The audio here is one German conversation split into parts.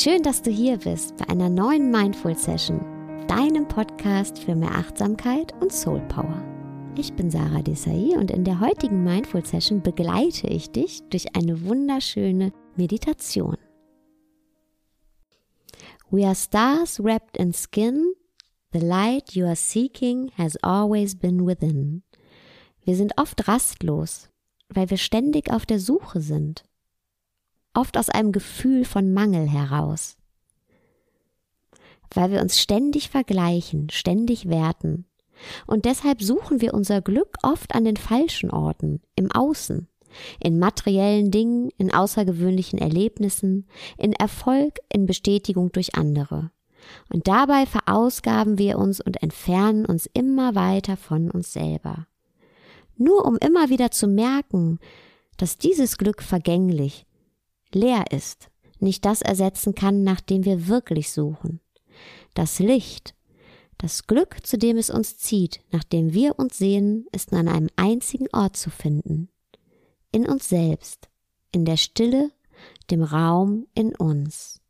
Schön, dass du hier bist bei einer neuen Mindful Session, deinem Podcast für mehr Achtsamkeit und Soul Power. Ich bin Sarah Desai und in der heutigen Mindful Session begleite ich dich durch eine wunderschöne Meditation. We are stars wrapped in skin. The light you are seeking has always been within. Wir sind oft rastlos, weil wir ständig auf der Suche sind oft aus einem Gefühl von Mangel heraus, weil wir uns ständig vergleichen, ständig werten. Und deshalb suchen wir unser Glück oft an den falschen Orten, im Außen, in materiellen Dingen, in außergewöhnlichen Erlebnissen, in Erfolg, in Bestätigung durch andere. Und dabei verausgaben wir uns und entfernen uns immer weiter von uns selber. Nur um immer wieder zu merken, dass dieses Glück vergänglich, leer ist, nicht das ersetzen kann, nach dem wir wirklich suchen. Das Licht, das Glück, zu dem es uns zieht, nach dem wir uns sehen, ist nur an einem einzigen Ort zu finden. In uns selbst, in der Stille, dem Raum in uns.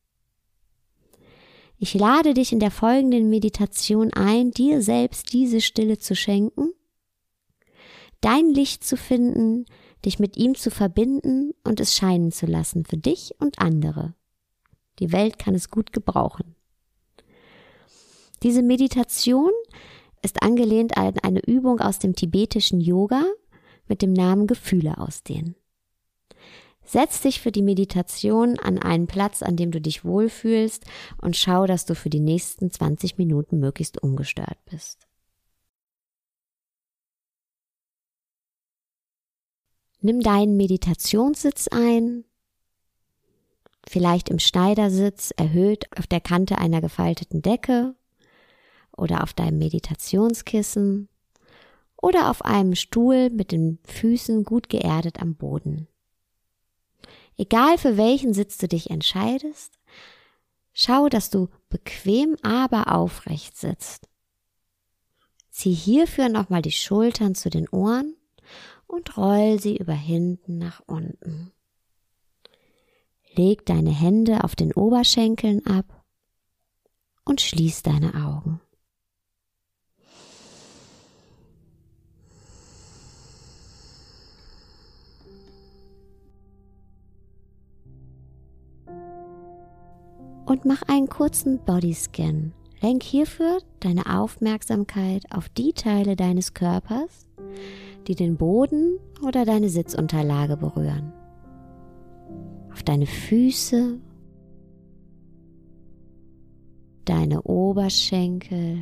Ich lade dich in der folgenden Meditation ein, dir selbst diese Stille zu schenken, dein Licht zu finden, dich mit ihm zu verbinden und es scheinen zu lassen für dich und andere. Die Welt kann es gut gebrauchen. Diese Meditation ist angelehnt an eine Übung aus dem tibetischen Yoga mit dem Namen Gefühle ausdehnen. Setz dich für die Meditation an einen Platz, an dem du dich wohlfühlst und schau, dass du für die nächsten 20 Minuten möglichst ungestört bist. Nimm deinen Meditationssitz ein, vielleicht im Schneidersitz erhöht auf der Kante einer gefalteten Decke oder auf deinem Meditationskissen oder auf einem Stuhl mit den Füßen gut geerdet am Boden. Egal für welchen Sitz du dich entscheidest, schau, dass du bequem aber aufrecht sitzt. Zieh hierfür nochmal die Schultern zu den Ohren und roll sie über hinten nach unten. Leg deine Hände auf den Oberschenkeln ab und schließ deine Augen. Und mach einen kurzen Bodyscan. Lenk hierfür deine Aufmerksamkeit auf die Teile deines Körpers, die den Boden oder deine Sitzunterlage berühren. Auf deine Füße, deine Oberschenkel,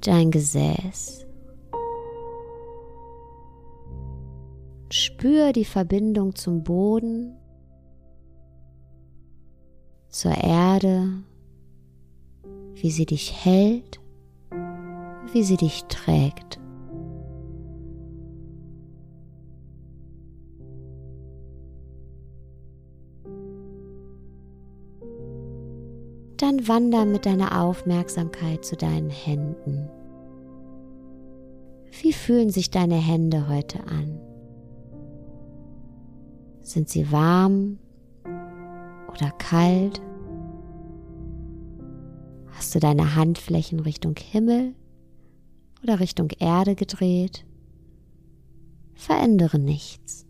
dein Gesäß. Spür die Verbindung zum Boden, zur Erde, wie sie dich hält wie sie dich trägt. Dann wander mit deiner Aufmerksamkeit zu deinen Händen. Wie fühlen sich deine Hände heute an? Sind sie warm oder kalt? Hast du deine Handflächen Richtung Himmel oder Richtung Erde gedreht. Verändere nichts.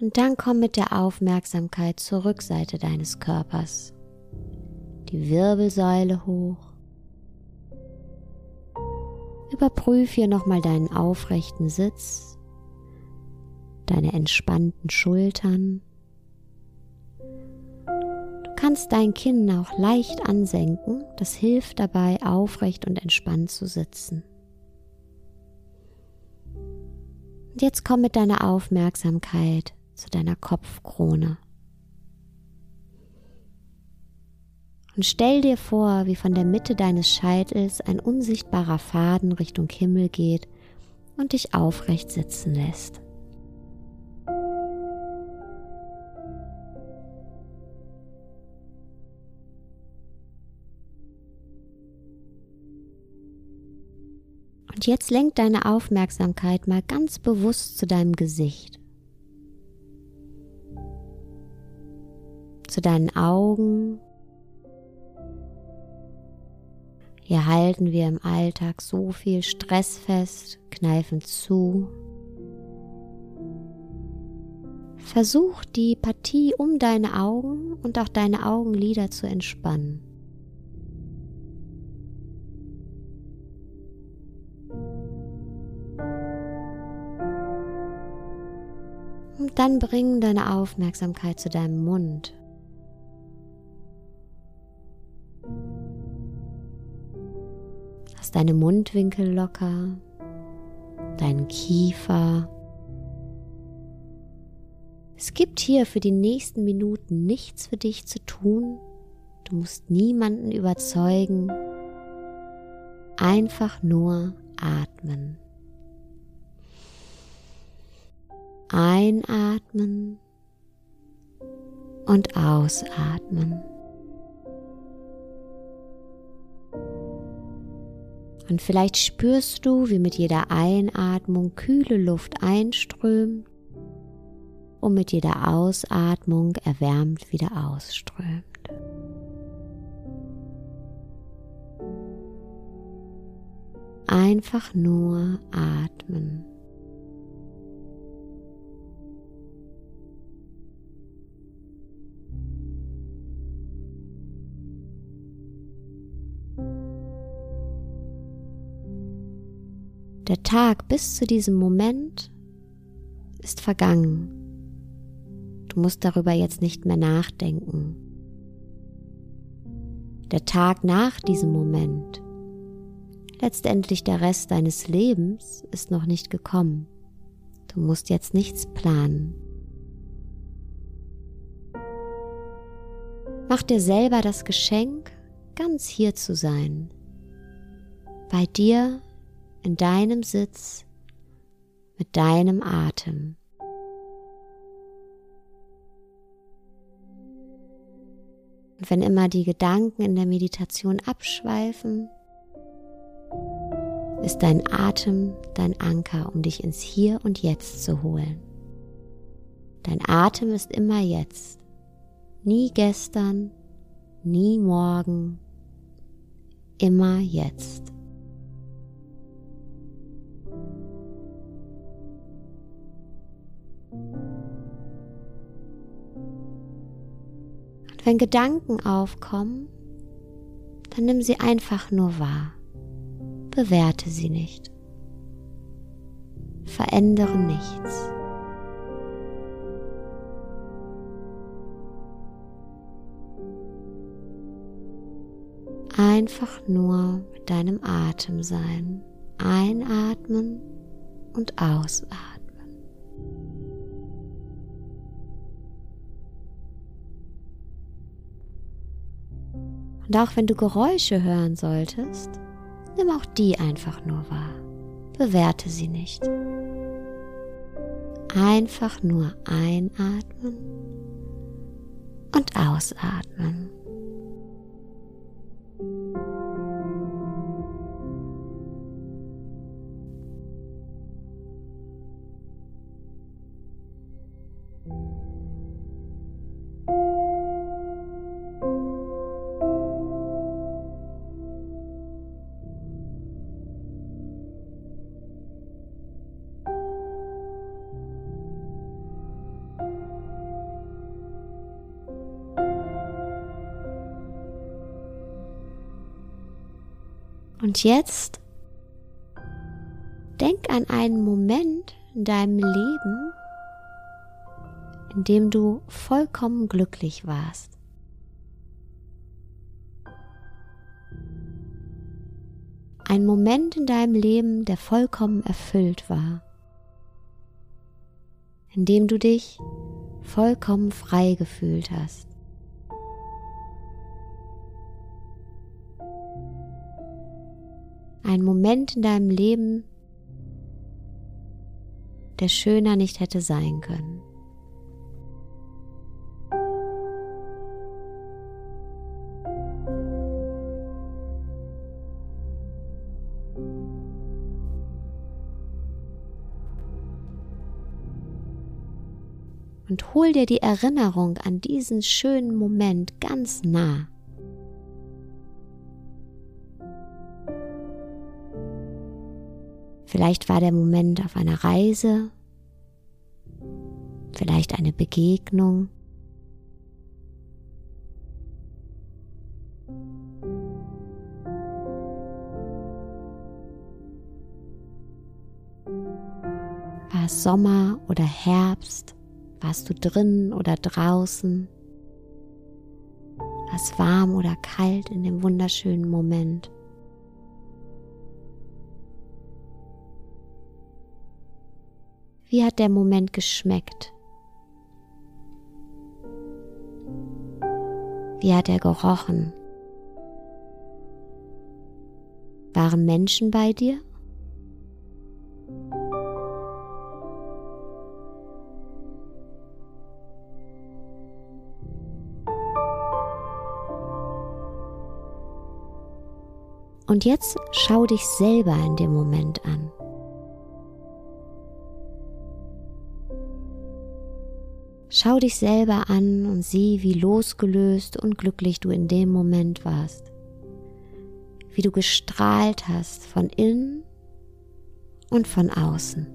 Und dann komm mit der Aufmerksamkeit zur Rückseite deines Körpers. Die Wirbelsäule hoch. Überprüf hier nochmal deinen aufrechten Sitz deine entspannten Schultern. Du kannst dein Kinn auch leicht ansenken, das hilft dabei, aufrecht und entspannt zu sitzen. Und jetzt komm mit deiner Aufmerksamkeit zu deiner Kopfkrone. Und stell dir vor, wie von der Mitte deines Scheitels ein unsichtbarer Faden Richtung Himmel geht und dich aufrecht sitzen lässt. Und jetzt lenk deine Aufmerksamkeit mal ganz bewusst zu deinem Gesicht. Zu deinen Augen. Hier halten wir im Alltag so viel Stress fest, kneifen zu. Versuch die Partie um deine Augen und auch deine Augenlider zu entspannen. Dann bring deine Aufmerksamkeit zu deinem Mund. Lass deine Mundwinkel locker, deinen Kiefer. Es gibt hier für die nächsten Minuten nichts für dich zu tun. Du musst niemanden überzeugen. Einfach nur atmen. Einatmen und ausatmen. Und vielleicht spürst du, wie mit jeder Einatmung kühle Luft einströmt und mit jeder Ausatmung erwärmt wieder ausströmt. Einfach nur atmen. Der Tag bis zu diesem Moment ist vergangen. Du musst darüber jetzt nicht mehr nachdenken. Der Tag nach diesem Moment, letztendlich der Rest deines Lebens, ist noch nicht gekommen. Du musst jetzt nichts planen. Mach dir selber das Geschenk, ganz hier zu sein, bei dir in deinem Sitz mit deinem Atem. Und wenn immer die Gedanken in der Meditation abschweifen, ist dein Atem dein Anker, um dich ins Hier und Jetzt zu holen. Dein Atem ist immer jetzt, nie gestern, nie morgen, immer jetzt. Wenn Gedanken aufkommen, dann nimm sie einfach nur wahr. Bewerte sie nicht. Verändere nichts. Einfach nur mit deinem Atem sein. Einatmen und ausatmen. Und auch wenn du Geräusche hören solltest, nimm auch die einfach nur wahr. Bewerte sie nicht. Einfach nur einatmen und ausatmen. Und jetzt denk an einen Moment in deinem Leben, in dem du vollkommen glücklich warst. Ein Moment in deinem Leben, der vollkommen erfüllt war, in dem du dich vollkommen frei gefühlt hast. Ein Moment in deinem Leben, der schöner nicht hätte sein können. und hol dir die Erinnerung an diesen schönen Moment ganz nah. Vielleicht war der Moment auf einer Reise, vielleicht eine Begegnung. War es Sommer oder Herbst? Warst du drin oder draußen? War es warm oder kalt in dem wunderschönen Moment? Wie hat der Moment geschmeckt? Wie hat er gerochen? Waren Menschen bei dir? Und jetzt schau dich selber in dem Moment an. Schau dich selber an und sieh, wie losgelöst und glücklich du in dem Moment warst. Wie du gestrahlt hast von innen und von außen.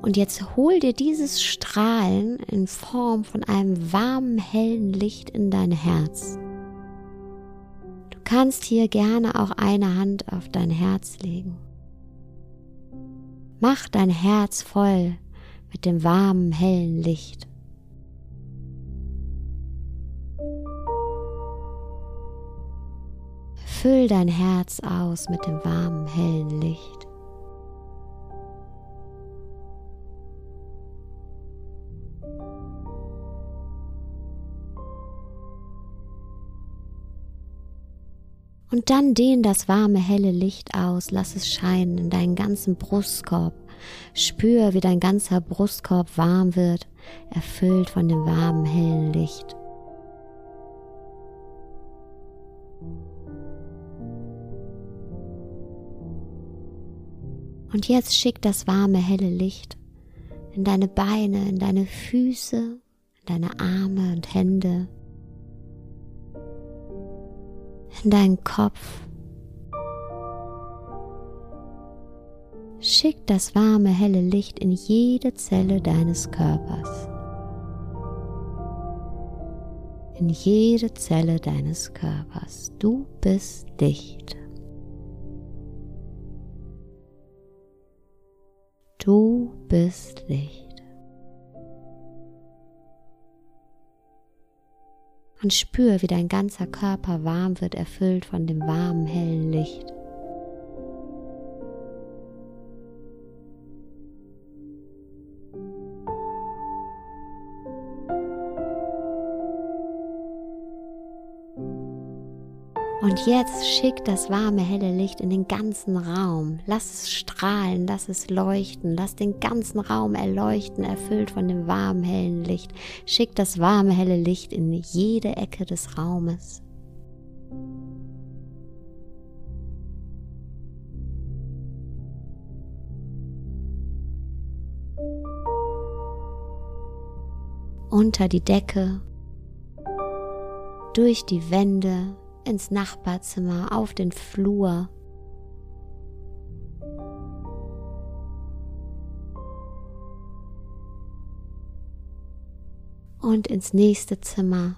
Und jetzt hol dir dieses Strahlen in Form von einem warmen, hellen Licht in dein Herz kannst hier gerne auch eine Hand auf dein Herz legen. Mach dein Herz voll mit dem warmen, hellen Licht. Füll dein Herz aus mit dem warmen, hellen Licht. Und dann dehn das warme, helle Licht aus, lass es scheinen in deinen ganzen Brustkorb. Spür, wie dein ganzer Brustkorb warm wird, erfüllt von dem warmen, hellen Licht. Und jetzt schick das warme, helle Licht in deine Beine, in deine Füße, in deine Arme und Hände, in deinen Kopf. Schick das warme, helle Licht in jede Zelle deines Körpers. In jede Zelle deines Körpers. Du bist Licht. Du bist Licht. Und spür, wie dein ganzer Körper warm wird, erfüllt von dem warmen, hellen Licht. Und jetzt schick das warme, helle Licht in den ganzen Raum. Lass es strahlen, lass es leuchten, lass den ganzen Raum erleuchten, erfüllt von dem warmen, hellen Licht. Schick das warme, helle Licht in jede Ecke des Raumes. Unter die Decke, durch die Wände, ins Nachbarzimmer, auf den Flur. Und ins nächste Zimmer,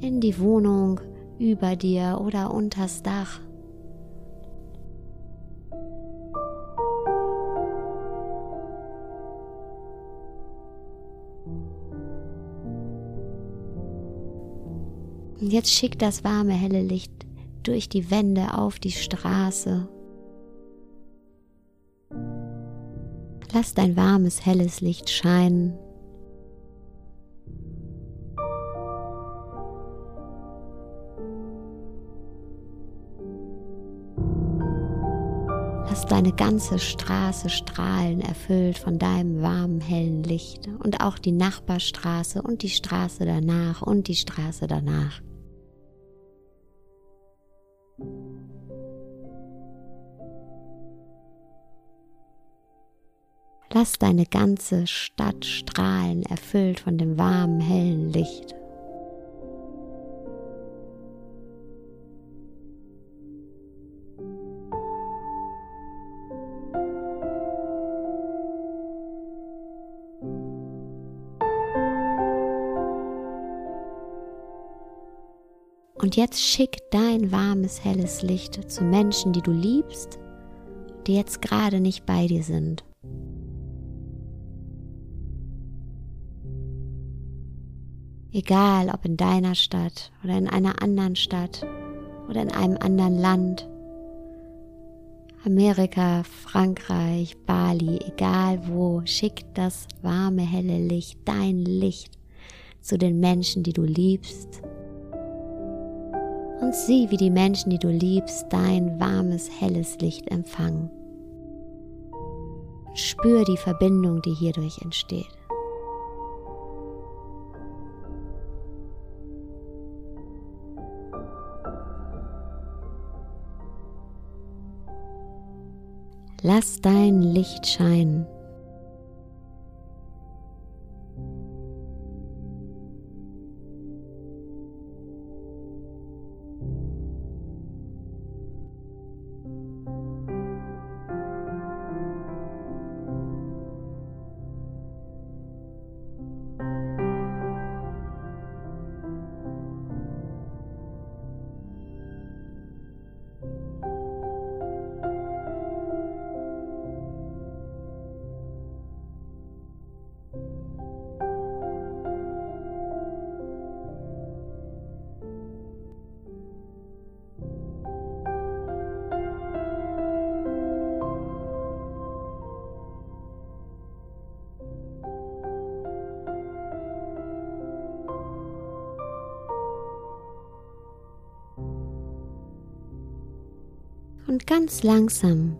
in die Wohnung über dir oder unters Dach. Und jetzt schick das warme, helle Licht durch die Wände auf die Straße. Lass dein warmes, helles Licht scheinen. darf deine ganze Straße strahlen, erfüllt von deinem warmen, hellen Licht und auch die Nachbarstraße und die Straße danach und die Straße danach. Lass deine ganze Stadt strahlen, erfüllt von dem warmen, hellen Licht Und jetzt schick dein warmes, helles Licht zu Menschen, die du liebst, die jetzt gerade nicht bei dir sind. Egal ob in deiner Stadt oder in einer anderen Stadt oder in einem anderen Land. Amerika, Frankreich, Bali, egal wo, schick das warme, helle Licht, dein Licht zu den Menschen, die du liebst und sieh, wie die Menschen, die du liebst, dein warmes, helles Licht empfangen. Spür die Verbindung, die hierdurch entsteht. Lass dein Licht scheinen. Und ganz langsam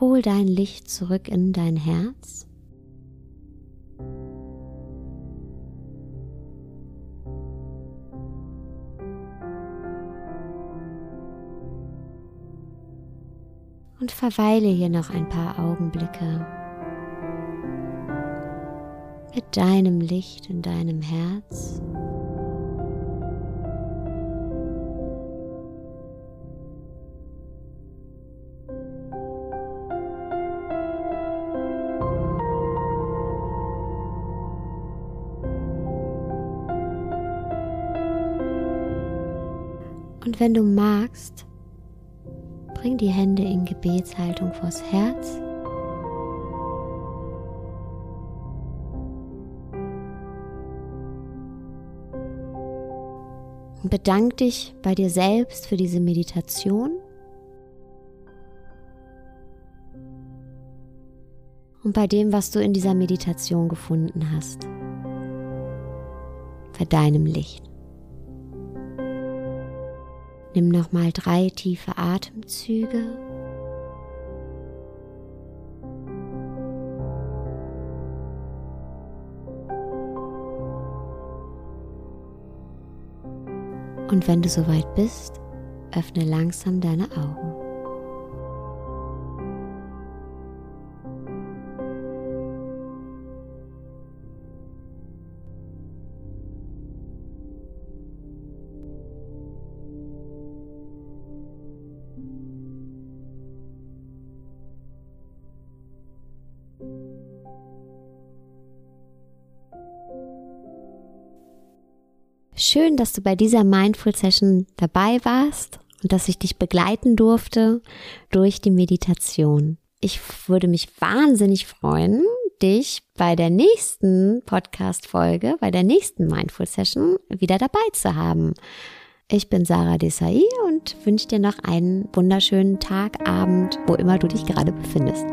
hol dein Licht zurück in dein Herz. Und verweile hier noch ein paar Augenblicke mit deinem Licht in deinem Herz. Wenn du magst, bring die Hände in Gebetshaltung vors Herz. Und bedank dich bei dir selbst für diese Meditation. Und bei dem, was du in dieser Meditation gefunden hast. Bei deinem Licht. Nimm nochmal drei tiefe Atemzüge. Und wenn du soweit bist, öffne langsam deine Augen. Dass du bei dieser Mindful Session dabei warst und dass ich dich begleiten durfte durch die Meditation. Ich würde mich wahnsinnig freuen, dich bei der nächsten Podcast-Folge, bei der nächsten Mindful Session wieder dabei zu haben. Ich bin Sarah Desai und wünsche dir noch einen wunderschönen Tag, Abend, wo immer du dich gerade befindest.